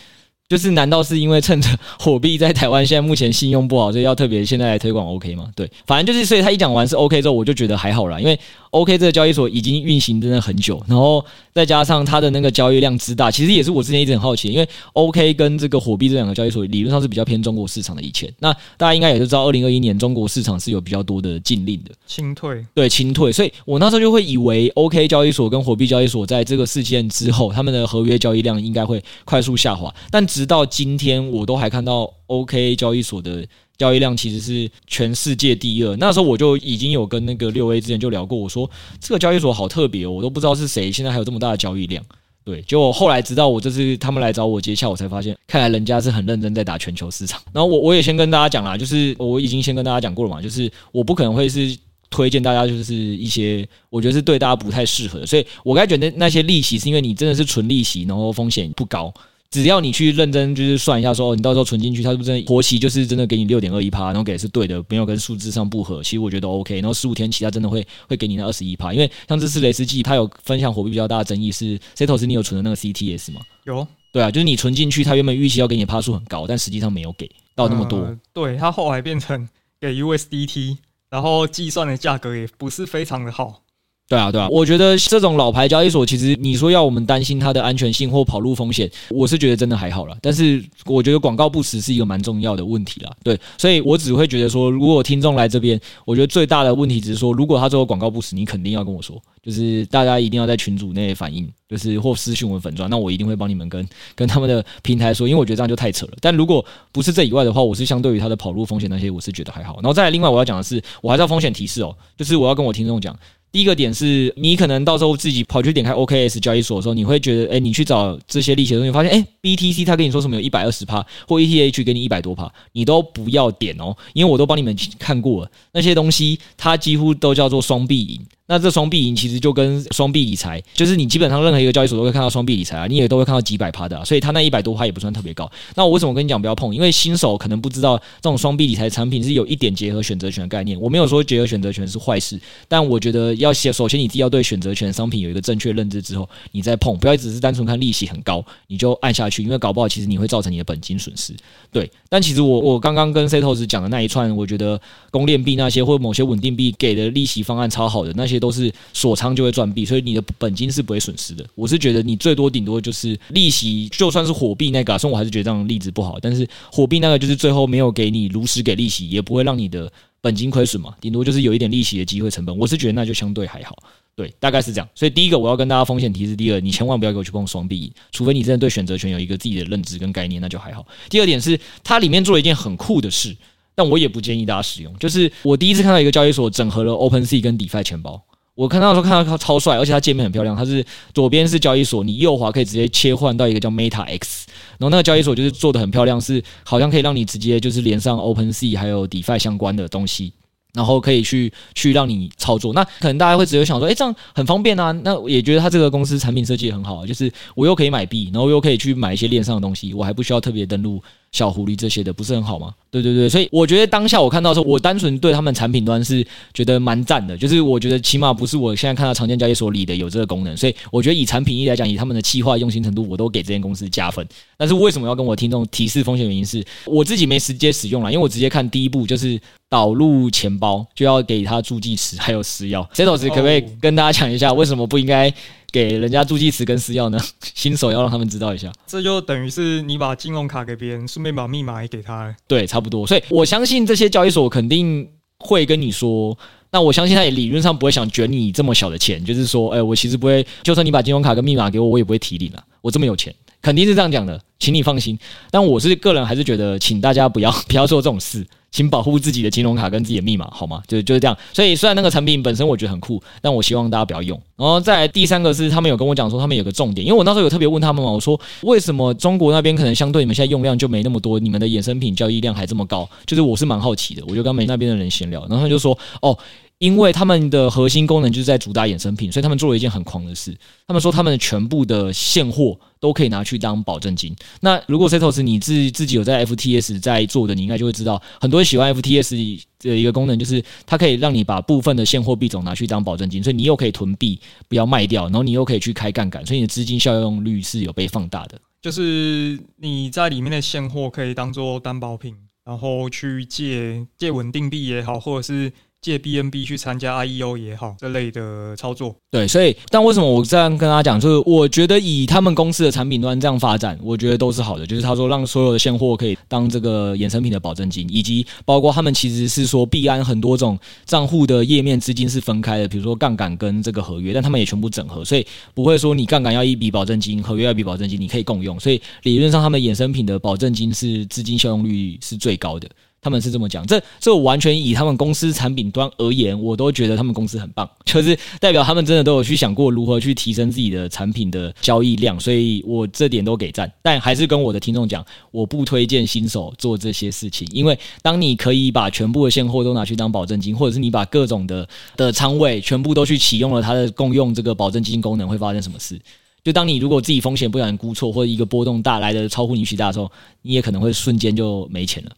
Speaker 2: 就是难道是因为趁着 火币在台湾现在目前信用不好，所以要特别现在来推广 OK 吗？对，反正就是，所以他一讲完是 OK 之后，我就觉得还好啦，因为 OK 这个交易所已经运行真的很久，然后再加上它的那个交易量之大，其实也是我之前一直很好奇，因为 OK 跟这个火币这两个交易所理论上是比较偏中国市场的以前，那大家应该也都知道，二零二一年中国市场是有比较多的禁令的，
Speaker 1: 清退，
Speaker 2: 对，清退，所以我那时候就会以为 OK 交易所跟火币交易所在这个事件之后，他们的合约交易量应该会快速下滑，但直到今天。我都还看到 OK 交易所的交易量其实是全世界第二。那时候我就已经有跟那个六 A 之前就聊过，我说这个交易所好特别哦，我都不知道是谁，现在还有这么大的交易量。对，就后来直到我这次他们来找我接洽，我才发现，看来人家是很认真在打全球市场。然后我我也先跟大家讲啦，就是我已经先跟大家讲过了嘛，就是我不可能会是推荐大家就是一些我觉得是对大家不太适合的，所以我该觉得那些利息是因为你真的是纯利息，然后风险不高。只要你去认真就是算一下，说你到时候存进去，它是不是真的活期就是真的给你六点二一趴，然后给的是对的，没有跟数字上不合，其实我觉得 OK。然后十五天期它真的会会给你那二十一趴，因为像这次雷斯基他有分享火币比较大的争议是 Setos 你有存的那个 CTS 吗？
Speaker 1: 有，
Speaker 2: 对啊，就是你存进去，它原本预期要给你的趴数很高，但实际上没有给到那么多。
Speaker 1: 呃、对，它后来变成给 USDT，然后计算的价格也不是非常的好。
Speaker 2: 对啊，对啊，我觉得这种老牌交易所，其实你说要我们担心它的安全性或跑路风险，我是觉得真的还好啦。但是我觉得广告不实是一个蛮重要的问题啦。对，所以我只会觉得说，如果听众来这边，我觉得最大的问题只是说，如果他做广告不实，你肯定要跟我说，就是大家一定要在群组内反映，就是或私讯我们粉专，那我一定会帮你们跟跟他们的平台说，因为我觉得这样就太扯了。但如果不是这以外的话，我是相对于它的跑路风险那些，我是觉得还好。然后再来，另外我要讲的是，我还是要风险提示哦，就是我要跟我听众讲。第一个点是你可能到时候自己跑去点开 OKS 交易所的时候，你会觉得，哎，你去找这些利息的东西，发现，哎，BTC 他跟你说什么有一百二十趴，或 ETH 给你一百多趴，你都不要点哦，因为我都帮你们看过了，那些东西它几乎都叫做双币赢。那这双币赢其实就跟双币理财，就是你基本上任何一个交易所都会看到双币理财啊，你也都会看到几百趴的，啊，所以它那一百多趴也不算特别高。那我为什么跟你讲不要碰？因为新手可能不知道这种双币理财产品是有一点结合选择权的概念。我没有说结合选择权是坏事，但我觉得要先首先你自己要对选择权商品有一个正确认知之后，你再碰，不要只是单纯看利息很高你就按下去，因为搞不好其实你会造成你的本金损失。对，但其实我我刚刚跟 Setos 讲的那一串，我觉得公链币那些或某些稳定币给的利息方案超好的，那些都是锁。仓就会赚币，所以你的本金是不会损失的。我是觉得你最多顶多就是利息，就算是火币那个，虽然我还是觉得这样例子不好，但是火币那个就是最后没有给你如实给利息，也不会让你的本金亏损嘛，顶多就是有一点利息的机会成本。我是觉得那就相对还好，对，大概是这样。所以第一个我要跟大家风险提示，第二，你千万不要给我去碰双币，除非你真的对选择权有一个自己的认知跟概念，那就还好。第二点是它里面做了一件很酷的事，但我也不建议大家使用，就是我第一次看到一个交易所整合了 OpenSea 跟 DeFi 钱包。我看到的时候看到它超帅，而且它界面很漂亮。它是左边是交易所，你右滑可以直接切换到一个叫 Meta X，然后那个交易所就是做的很漂亮，是好像可以让你直接就是连上 OpenSea 还有 DeFi 相关的东西，然后可以去去让你操作。那可能大家会直接想说，诶，这样很方便啊。那也觉得它这个公司产品设计很好，就是我又可以买币，然后又可以去买一些链上的东西，我还不需要特别登录。小狐狸这些的不是很好吗？对对对，所以我觉得当下我看到的时候，我单纯对他们产品端是觉得蛮赞的，就是我觉得起码不是我现在看到常见交易所里的有这个功能，所以我觉得以产品力来讲，以他们的企划用心程度，我都给这间公司加分。但是为什么要跟我听众提示风险？原因是我自己没直接使用了，因为我直接看第一步就是导入钱包就要给他助记词还有私钥。Setos 可不可以跟大家讲一下为什么不应该？给人家助记词跟私钥呢？新手要让他们知道一下，
Speaker 1: 这就等于是你把金融卡给别人，顺便把密码也给他。
Speaker 2: 对，差不多。所以我相信这些交易所肯定会跟你说，那我相信他也理论上不会想卷你这么小的钱，就是说，哎，我其实不会，就算你把金融卡跟密码给我，我也不会提你了。我这么有钱，肯定是这样讲的，请你放心。但我是个人还是觉得，请大家不要 不要做这种事。请保护自己的金融卡跟自己的密码，好吗？就就是这样。所以虽然那个产品本身我觉得很酷，但我希望大家不要用。然后再来第三个是，他们有跟我讲说，他们有个重点，因为我那时候有特别问他们嘛，我说为什么中国那边可能相对你们现在用量就没那么多，你们的衍生品交易量还这么高？就是我是蛮好奇的，我就跟他们那边的人闲聊，然后他就说，哦。因为他们的核心功能就是在主打衍生品，所以他们做了一件很狂的事。他们说他们的全部的现货都可以拿去当保证金。那如果 Setos 你自自己有在 FTS 在做的，你应该就会知道，很多人喜欢 FTS 的一个功能就是它可以让你把部分的现货币种拿去当保证金，所以你又可以囤币不要卖掉，然后你又可以去开杠杆，所以你的资金效用率是有被放大的。
Speaker 1: 就是你在里面的现货可以当做担保品，然后去借借稳定币也好，或者是。借 BNB 去参加 IEO 也好，这类的操作。
Speaker 2: 对，所以但为什么我这样跟他讲，就是我觉得以他们公司的产品端这样发展，我觉得都是好的。就是他说让所有的现货可以当这个衍生品的保证金，以及包括他们其实是说币安很多种账户的页面资金是分开的，比如说杠杆跟这个合约，但他们也全部整合，所以不会说你杠杆要一笔保证金，合约要一笔保证金，你可以共用。所以理论上他们衍生品的保证金是资金效用率是最高的。他们是这么讲，这这完全以他们公司产品端而言，我都觉得他们公司很棒，就是代表他们真的都有去想过如何去提升自己的产品的交易量，所以我这点都给赞。但还是跟我的听众讲，我不推荐新手做这些事情，因为当你可以把全部的现货都拿去当保证金，或者是你把各种的的仓位全部都去启用了它的共用这个保证金功能，会发生什么事？就当你如果自己风险不小心估错，或者一个波动大来的超乎你预期大的时候，你也可能会瞬间就没钱了。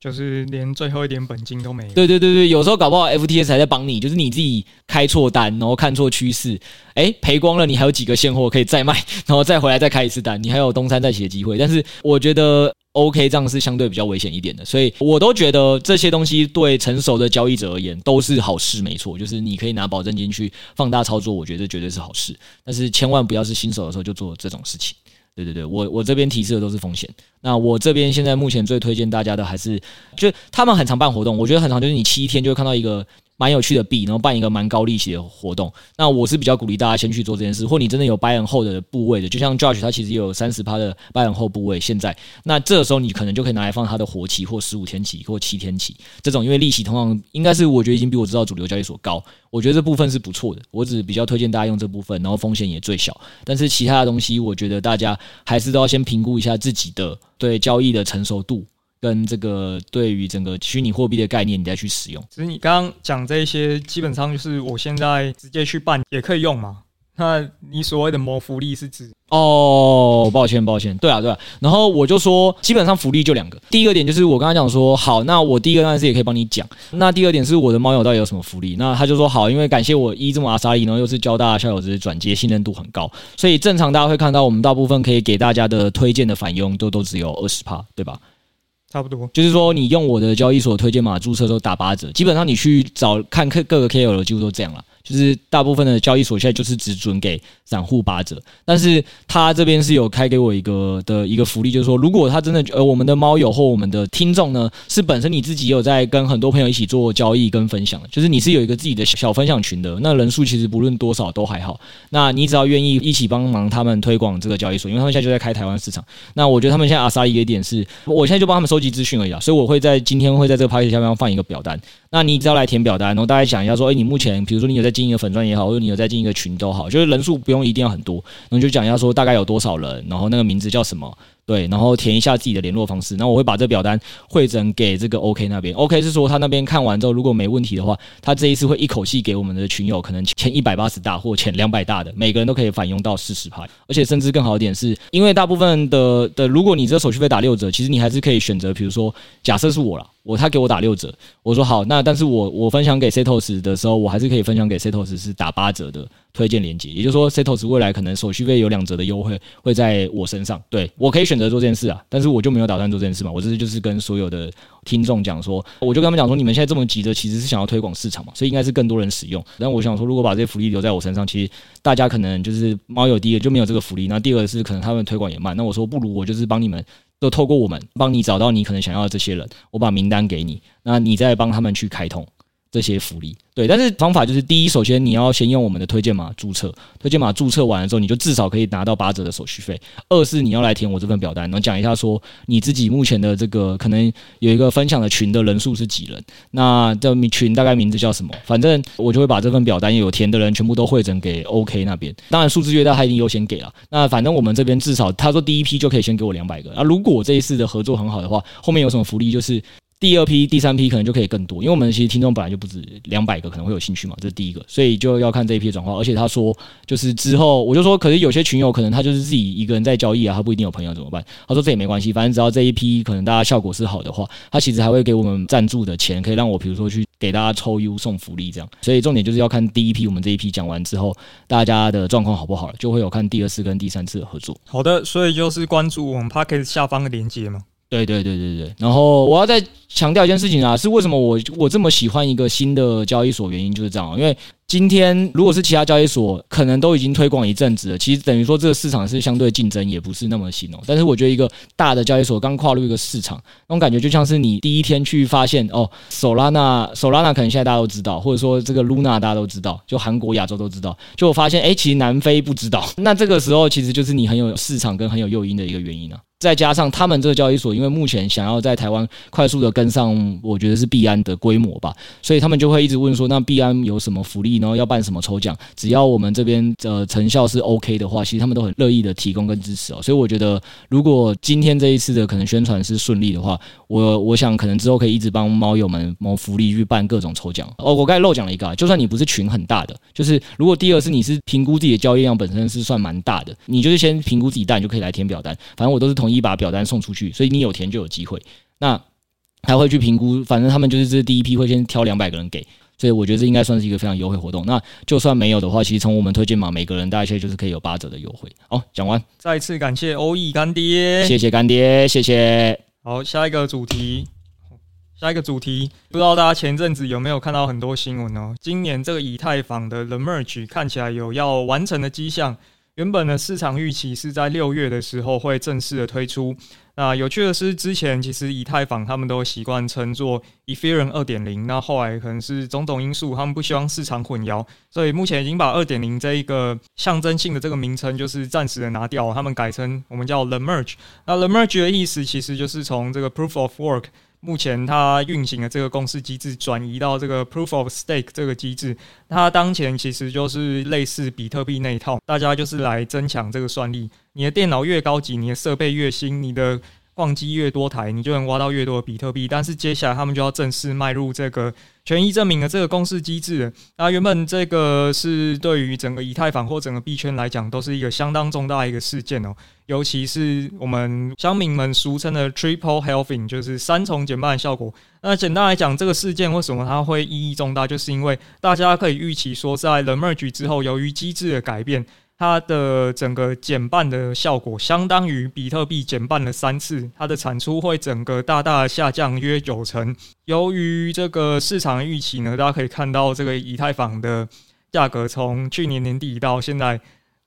Speaker 1: 就是连最后一点本金都没有。
Speaker 2: 对对对对，有时候搞不好 FTS 还在帮你，就是你自己开错单，然后看错趋势，诶，赔光了，你还有几个现货可以再卖，然后再回来再开一次单，你还有东山再起的机会。但是我觉得 OK 这样是相对比较危险一点的，所以我都觉得这些东西对成熟的交易者而言都是好事，没错，就是你可以拿保证金去放大操作，我觉得绝对是好事。但是千万不要是新手的时候就做这种事情。对对对，我我这边提示的都是风险。那我这边现在目前最推荐大家的还是，就他们很常办活动，我觉得很常就是你七天就会看到一个。蛮有趣的币，然后办一个蛮高利息的活动。那我是比较鼓励大家先去做这件事，或你真的有 buy and hold 的部位的，就像 Josh 他其实也有三十趴的 buy and hold 部位。现在，那这个时候你可能就可以拿来放他的活期或十五天期或七天期这种，因为利息通常应该是我觉得已经比我知道主流交易所高，我觉得这部分是不错的。我只比较推荐大家用这部分，然后风险也最小。但是其他的东西，我觉得大家还是都要先评估一下自己的对交易的成熟度。跟这个对于整个虚拟货币的概念，你再去使用。
Speaker 1: 其实你刚刚讲这些，基本上就是我现在直接去办也可以用嘛。那你所谓的谋福利是指？
Speaker 2: 哦，抱歉抱歉，对啊对啊。然后我就说，基本上福利就两个。第一个点就是我刚才讲说，好，那我第一个当然是也可以帮你讲。那第二点是我的猫友到底有什么福利？那他就说好，因为感谢我一这么阿莎利，然后又是交大校友，这些转接信任度很高，所以正常大家会看到我们大部分可以给大家的推荐的返佣都都只有二十趴，对吧？
Speaker 1: 差不多，就是
Speaker 2: 说你用我的交易所推荐码注册都打八折，基本上你去找看各各个 KOL 几乎都这样了。就是大部分的交易所现在就是只准给散户八折，但是他这边是有开给我一个的一个福利，就是说如果他真的呃我们的猫友或我们的听众呢是本身你自己有在跟很多朋友一起做交易跟分享，就是你是有一个自己的小分享群的，那人数其实不论多少都还好，那你只要愿意一起帮忙他们推广这个交易所，因为他们现在就在开台湾市场，那我觉得他们现在阿萨一个点是，我现在就帮他们收集资讯而已啊，所以我会在今天会在这个 PPT 下面放一个表单。那你只要来填表单，然后大家讲一下说，哎，你目前比如说你有在进一个粉钻也好，或者你有在进一个群都好，就是人数不用一定要很多，然后就讲一下说大概有多少人，然后那个名字叫什么。对，然后填一下自己的联络方式，那我会把这表单汇整给这个 OK 那边。OK 是说他那边看完之后，如果没问题的话，他这一次会一口气给我们的群友可能前一百八十大或前两百大的，每个人都可以返佣到四十趴，而且甚至更好一点是，因为大部分的的，如果你这手续费打六折，其实你还是可以选择，比如说假设是我啦，我他给我打六折，我说好，那但是我我分享给 Setos 的时候，我还是可以分享给 Setos 是打八折的。推荐连接，也就是说，Setos 未来可能手续费有两折的优惠会在我身上，对，我可以选择做这件事啊，但是我就没有打算做这件事嘛，我这是就是跟所有的听众讲说，我就跟他们讲说，你们现在这么急着，其实是想要推广市场嘛，所以应该是更多人使用。但我想说，如果把这些福利留在我身上，其实大家可能就是猫友第一个就没有这个福利，那第二个是可能他们推广也慢。那我说不如我就是帮你们，都透过我们帮你找到你可能想要的这些人，我把名单给你，那你再帮他们去开通。这些福利。对，但是方法就是第一，首先你要先用我们的推荐码注册，推荐码注册完了之后，你就至少可以拿到八折的手续费。二是你要来填我这份表单，然后讲一下说你自己目前的这个可能有一个分享的群的人数是几人，那这群大概名字叫什么？反正我就会把这份表单有填的人全部都汇整给 OK 那边。当然数字越大，他一定优先给了。那反正我们这边至少他说第一批就可以先给我两百个。那如果这一次的合作很好的话，后面有什么福利就是。第二批、第三批可能就可以更多，因为我们其实听众本来就不止两百个，可能会有兴趣嘛，这是第一个，所以就要看这一批转化。而且他说，就是之后我就说，可是有些群友可能他就是自己一个人在交易啊，他不一定有朋友怎么办？他说这也没关系，反正只要这一批可能大家效果是好的话，他其实还会给我们赞助的钱，可以让我比如说去给大家抽 U 送福利这样。所以重点就是要看第一批我们这一批讲完之后，大家的状况好不好了，就会有看第二次跟第三次的合作。
Speaker 1: 好的，所以就是关注我们 Pocket 下方的链接嘛。
Speaker 2: 对对对对对，然后我要再强调一件事情啊，是为什么我我这么喜欢一个新的交易所，原因就是这样，因为今天如果是其他交易所，可能都已经推广一阵子了，其实等于说这个市场是相对竞争，也不是那么新哦。但是我觉得一个大的交易所刚跨入一个市场，那种感觉就像是你第一天去发现哦，Solana Solana 可能现在大家都知道，或者说这个 Luna 大家都知道，就韩国、亚洲都知道，就我发现哎，其实南非不知道，那这个时候其实就是你很有市场跟很有诱因的一个原因啊。再加上他们这个交易所，因为目前想要在台湾快速的跟上，我觉得是币安的规模吧，所以他们就会一直问说，那币安有什么福利，然后要办什么抽奖，只要我们这边的成效是 OK 的话，其实他们都很乐意的提供跟支持哦。所以我觉得，如果今天这一次的可能宣传是顺利的话，我我想可能之后可以一直帮猫友们谋福利去办各种抽奖哦。我刚才漏讲了一个，啊就算你不是群很大的，就是如果第二是你是评估自己的交易量本身是算蛮大的，你就是先评估自己大，你就可以来填表单，反正我都是同。一把表单送出去，所以你有填就有机会。那还会去评估，反正他们就是这第一批会先挑两百个人给，所以我觉得这应该算是一个非常优惠活动。那就算没有的话，其实从我们推荐码，每个人大概就是可以有八折的优惠。好，讲完，
Speaker 1: 再次感谢欧亿干爹，
Speaker 2: 谢谢干爹，谢谢。
Speaker 1: 好，下一个主题，下一个主题，不知道大家前阵子有没有看到很多新闻哦？今年这个以太坊的 The Merge 看起来有要完成的迹象。原本的市场预期是在六月的时候会正式的推出。那有趣的是，之前其实以太坊他们都习惯称作 Ethereum 二点零。那后来可能是种种因素，他们不希望市场混淆，所以目前已经把二点零这一个象征性的这个名称，就是暂时的拿掉，他们改成我们叫 The Merge。那 The Merge 的意思其实就是从这个 Proof of Work。目前它运行的这个共识机制转移到这个 Proof of Stake 这个机制，它当前其实就是类似比特币那一套，大家就是来增强这个算力。你的电脑越高级，你的设备越新，你的矿机越多台，你就能挖到越多的比特币。但是接下来他们就要正式迈入这个权益证明的这个共识机制。那原本这个是对于整个以太坊或整个币圈来讲，都是一个相当重大的一个事件哦。尤其是我们乡民们俗称的 Triple Halving，就是三重减半效果。那简单来讲，这个事件为什么它会意义重大，就是因为大家可以预期说，在 The Merge 之后，由于机制的改变。它的整个减半的效果，相当于比特币减半了三次，它的产出会整个大大下降约九成。由于这个市场预期呢，大家可以看到这个以太坊的价格从去年年底到现在，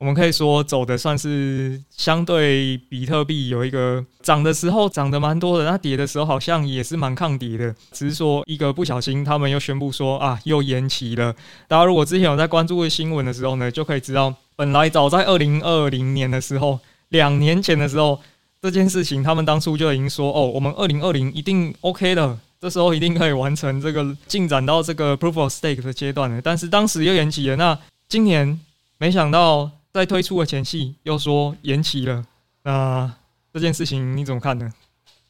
Speaker 1: 我们可以说走的算是相对比特币有一个涨的时候涨得蛮多的，那跌的时候好像也是蛮抗跌的，只是说一个不小心，他们又宣布说啊又延期了。大家如果之前有在关注新闻的时候呢，就可以知道。本来早在二零二零年的时候，两年前的时候，这件事情他们当初就已经说：“哦，我们二零二零一定 OK 的，这时候一定可以完成这个进展到这个 Proof of Stake 的阶段的。”但是当时又延期了。那今年没想到在推出的前夕又说延期了。那这件事情你怎么看呢？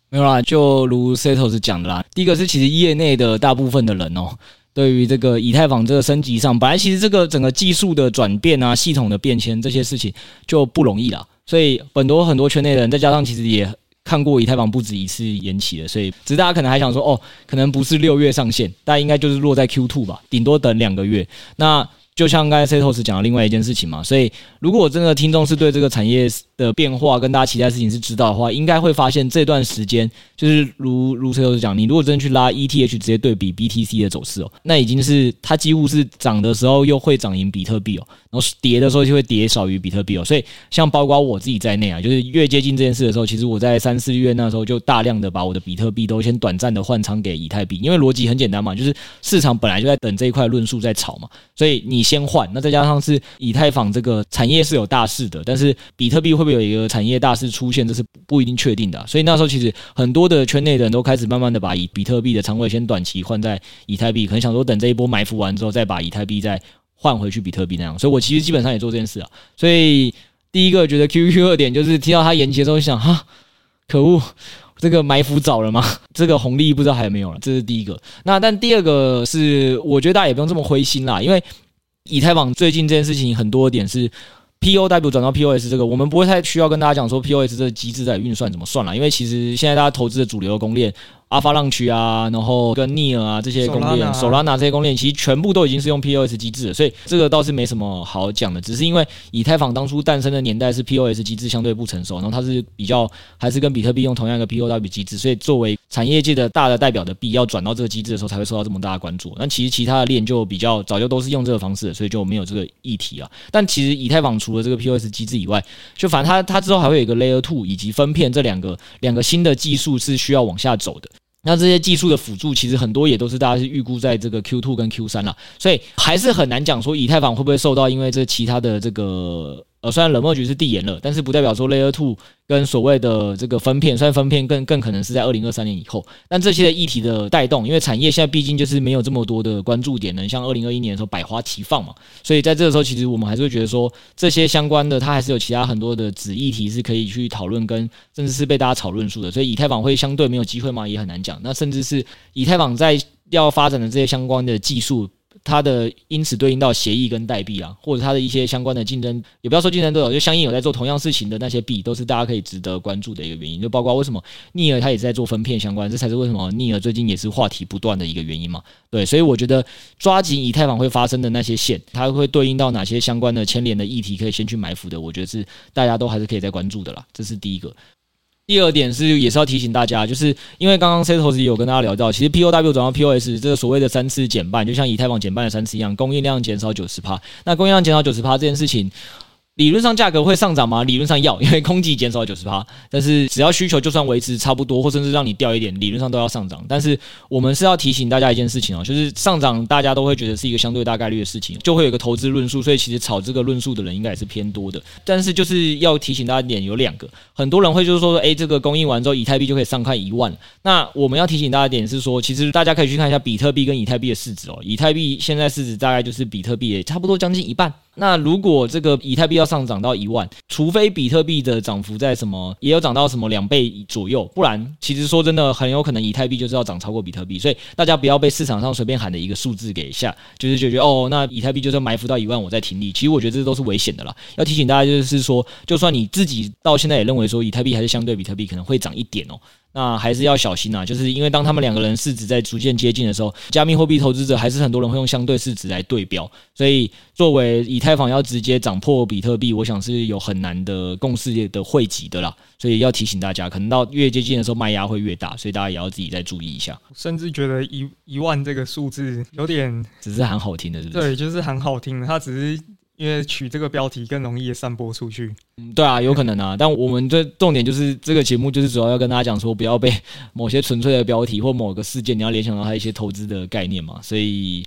Speaker 2: 没有啦，就如 Setos 讲的啦。第一个是其实业内的大部分的人哦。对于这个以太坊这个升级上，本来其实这个整个技术的转变啊、系统的变迁这些事情就不容易了，所以很多很多圈内的人，再加上其实也看过以太坊不止一次延期了，所以只是大家可能还想说，哦，可能不是六月上线，大家应该就是落在 Q2 吧，顶多等两个月。那就像刚才 Setos 讲的另外一件事情嘛，所以如果我真的听众是对这个产业的变化跟大家期待的事情是知道的话，应该会发现这段时间就是如如 Cetos 讲，你如果真的去拉 ETH 直接对比 BTC 的走势哦，那已经是它几乎是涨的时候又会涨赢比特币哦，然后跌的时候就会跌少于比特币哦。所以像包括我自己在内啊，就是越接近这件事的时候，其实我在三四月那时候就大量的把我的比特币都先短暂的换仓给以太币，因为逻辑很简单嘛，就是市场本来就在等这一块论述在炒嘛，所以你先换，那再加上是以太坊这个产业是有大势的，但是比特币会不会有一个产业大势出现，这是不一定确定的。所以那时候其实很多的圈内的人都开始慢慢的把以比特币的仓位先短期换在以太币，可能想说等这一波埋伏完之后，再把以太币再换回去比特币那样。所以我其实基本上也做这件事啊。所以第一个觉得 QQQ 二点就是听到它延期的时候，想哈，可恶，这个埋伏早了吗？这个红利不知道还有没有了。这是第一个。那但第二个是，我觉得大家也不用这么灰心啦，因为以太坊最近这件事情很多点是。POW 转到 POS 这个，我们不会太需要跟大家讲说 POS 这个机制在运算怎么算了，因为其实现在大家投资的主流的公链。阿法浪区啊，然后跟 NEAR 啊这些公链，Solana 这些公链，其实全部都已经是用 POS 机制了，所以这个倒是没什么好讲的。只是因为以太坊当初诞生的年代是 POS 机制相对不成熟，然后它是比较还是跟比特币用同样一个 POW 机制，所以作为产业界的大的代表的币要转到这个机制的时候，才会受到这么大的关注。那其实其他的链就比较早就都是用这个方式，所以就没有这个议题啊。但其实以太坊除了这个 POS 机制以外，就反正它它之后还会有一个 Layer Two 以及分片这两个两个新的技术是需要往下走的。那这些技术的辅助，其实很多也都是大家是预估在这个 Q two 跟 Q 三了，所以还是很难讲说以太坊会不会受到因为这其他的这个。呃，虽然冷漠局是递延了，但是不代表说 Layer Two 跟所谓的这个分片，虽然分片更更可能是在二零二三年以后，但这些的议题的带动，因为产业现在毕竟就是没有这么多的关注点，能像二零二一年的时候百花齐放嘛，所以在这个时候，其实我们还是会觉得说这些相关的，它还是有其他很多的子议题是可以去讨论，跟甚至是被大家讨论数的，所以以太坊会相对没有机会吗？也很难讲。那甚至是以太坊在要发展的这些相关的技术。它的因此对应到协议跟代币啊，或者它的一些相关的竞争，也不要说竞争对手，就相应有在做同样事情的那些币，都是大家可以值得关注的一个原因。就包括为什么逆尔它也在做分片相关，这才是为什么逆尔最近也是话题不断的一个原因嘛。对，所以我觉得抓紧以太坊会发生的那些线，它会对应到哪些相关的牵连的议题，可以先去埋伏的，我觉得是大家都还是可以再关注的啦。这是第一个。第二点是，也是要提醒大家，就是因为刚刚 Cetos 也有跟大家聊到，其实 POW 转到 POS 这个所谓的三次减半，就像以太坊减半的三次一样，供应量减少九十趴。那供应量减少九十趴这件事情。理论上价格会上涨吗？理论上要，因为空气减少九十趴，但是只要需求就算维持差不多，或甚至让你掉一点，理论上都要上涨。但是我们是要提醒大家一件事情哦，就是上涨大家都会觉得是一个相对大概率的事情，就会有一个投资论述，所以其实炒这个论述的人应该也是偏多的。但是就是要提醒大家一点有两个，很多人会就是说，诶，这个供应完之后，以太币就可以上看一万。那我们要提醒大家一点是说，其实大家可以去看一下比特币跟以太币的市值哦，以太币现在市值大概就是比特币差不多将近一半。那如果这个以太币要上涨到一万，除非比特币的涨幅在什么也有涨到什么两倍左右，不然其实说真的很有可能以太币就是要涨超过比特币，所以大家不要被市场上随便喊的一个数字给吓，就是觉得哦，那以太币就是埋伏到一万我再停利，其实我觉得这都是危险的啦。要提醒大家就是说，就算你自己到现在也认为说以太币还是相对比特币可能会涨一点哦。那还是要小心啊，就是因为当他们两个人市值在逐渐接近的时候，加密货币投资者还是很多人会用相对市值来对标，所以作为以太坊要直接涨破比特币，我想是有很难的共识的汇集的啦，所以要提醒大家，可能到越接近的时候卖压会越大，所以大家也要自己再注意一下。
Speaker 1: 甚至觉得一一万这个数字有点，
Speaker 2: 只是很好听的，是不是？
Speaker 1: 对，就是很好听的，它只是。因为取这个标题更容易散播出去，
Speaker 2: 嗯，对啊，有可能啊。但我们的重点就是这个节目就是主要要跟大家讲说，不要被某些纯粹的标题或某个事件，你要联想到它一些投资的概念嘛。所以，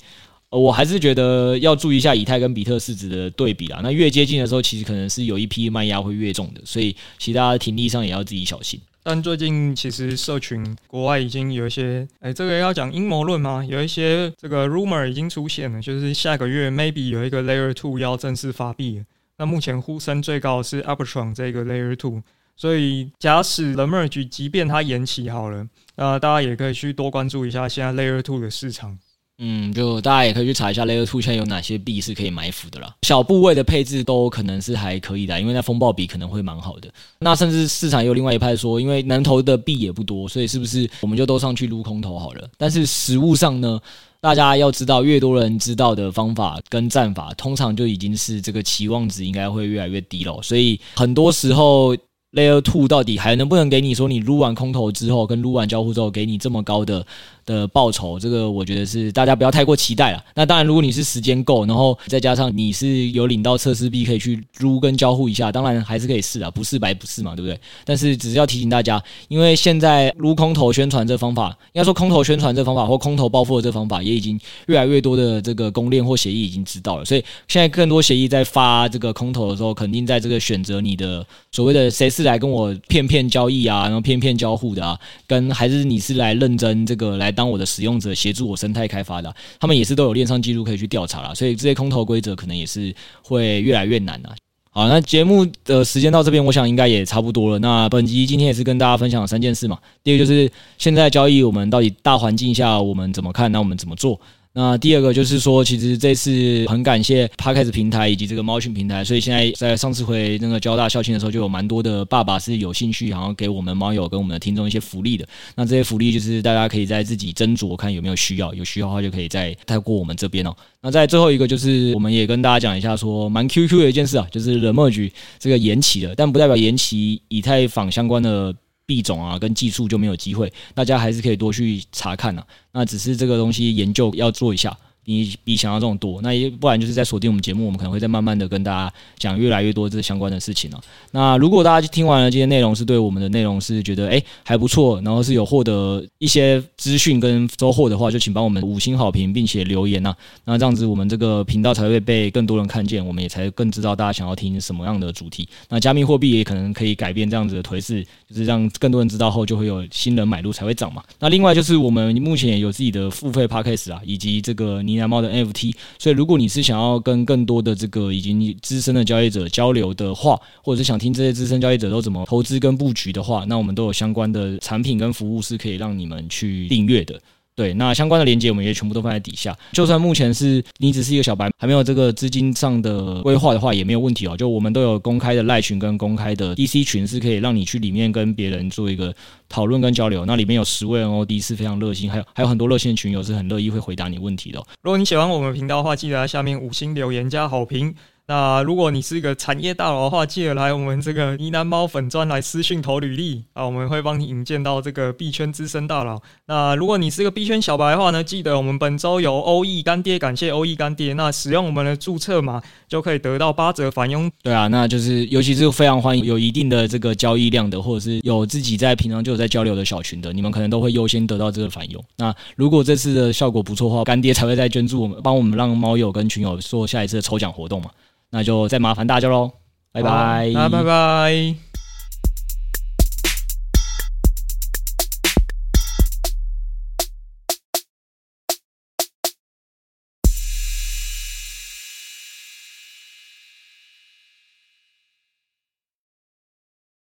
Speaker 2: 我还是觉得要注意一下以太跟比特市值的对比啊。那越接近的时候，其实可能是有一批卖压会越重的，所以其他停利上也要自己小心。
Speaker 1: 但最近其实社群国外已经有一些，哎、这个要讲阴谋论吗？有一些这个 rumor 已经出现了，就是下个月 maybe 有一个 Layer Two 要正式发币。那目前呼声最高的是 Arbitrum 这个 Layer Two，所以假使 The Merge 即便它延期好了，那大家也可以去多关注一下现在 Layer Two 的市场。
Speaker 2: 嗯，就大家也可以去查一下 Layer Two 现在有哪些币是可以埋伏的啦。小部位的配置都可能是还可以的，因为那风暴比可能会蛮好的。那甚至市场有另外一派说，因为能投的币也不多，所以是不是我们就都上去撸空投好了？但是实物上呢，大家要知道，越多人知道的方法跟战法，通常就已经是这个期望值应该会越来越低了。所以很多时候。Layer Two 到底还能不能给你说，你撸完空投之后，跟撸完交互之后，给你这么高的的报酬？这个我觉得是大家不要太过期待了。那当然，如果你是时间够，然后再加上你是有领到测试币，可以去撸跟交互一下，当然还是可以试啊，不试白不试嘛，对不对？但是只是要提醒大家，因为现在撸空投宣传这方法，应该说空投宣传这方法或空投报复的这方法，也已经越来越多的这个公链或协议已经知道了。所以现在更多协议在发这个空投的时候，肯定在这个选择你的所谓的谁是来跟我骗骗交易啊，然后骗骗交互的啊，跟还是你是来认真这个来当我的使用者，协助我生态开发的，他们也是都有链上记录可以去调查了，所以这些空头规则可能也是会越来越难啊。好，那节目的时间到这边，我想应该也差不多了。那本集今天也是跟大家分享三件事嘛，第一个就是现在交易我们到底大环境下我们怎么看，那我们怎么做？那第二个就是说，其实这次很感谢 Podcast 平台以及这个猫群平台，所以现在在上次回那个交大校庆的时候，就有蛮多的爸爸是有兴趣，然后给我们猫友跟我们的听众一些福利的。那这些福利就是大家可以在自己斟酌看有没有需要，有需要的话就可以再带过我们这边哦。那在最后一个就是，我们也跟大家讲一下说，蛮 QQ 的一件事啊，就是 The Merge 这个延期了，但不代表延期以太坊相关的。币种啊，跟技术就没有机会，大家还是可以多去查看呢、那只是这个东西研究要做一下。你比想象中多，那也不然就是在锁定我们节目，我们可能会再慢慢的跟大家讲越来越多这相关的事情了、啊。那如果大家听完了今天内容，是对我们的内容是觉得诶还不错，然后是有获得一些资讯跟收获的话，就请帮我们五星好评，并且留言呐、啊。那这样子我们这个频道才会被更多人看见，我们也才更知道大家想要听什么样的主题。那加密货币也可能可以改变这样子的颓势，就是让更多人知道后，就会有新人买入才会涨嘛。那另外就是我们目前也有自己的付费 Podcast 啊，以及这个你。猫的 NFT，所以如果你是想要跟更多的这个已经资深的交易者交流的话，或者是想听这些资深交易者都怎么投资跟布局的话，那我们都有相关的产品跟服务是可以让你们去订阅的。对，那相关的链接我们也全部都放在底下。就算目前是你只是一个小白，还没有这个资金上的规划的话，也没有问题哦。就我们都有公开的赖群跟公开的 DC 群，是可以让你去里面跟别人做一个讨论跟交流。那里面有十位 NOD 是非常热心，还有还有很多热心的群友是很乐意会回答你问题的。
Speaker 1: 如果你喜欢我们频道的话，记得在下面五星留言加好评。那如果你是一个产业大佬的话，记得来我们这个呢喃猫粉专来私讯投履历啊，我们会帮你引荐到这个币圈资深大佬。那如果你是个币圈小白的话呢，记得我们本周有 欧易干爹，感谢欧易干爹。那使用我们的注册码就可以得到八折返佣。
Speaker 2: 对啊，那就是尤其是非常欢迎有一定的这个交易量的，或者是有自己在平常就有在交流的小群的，你们可能都会优先得到这个返佣。那如果这次的效果不错的话，干爹才会再捐助我们，帮我们让猫友跟群友做下一次的抽奖活动嘛。那就再麻烦大家喽，拜拜，
Speaker 1: 拜拜。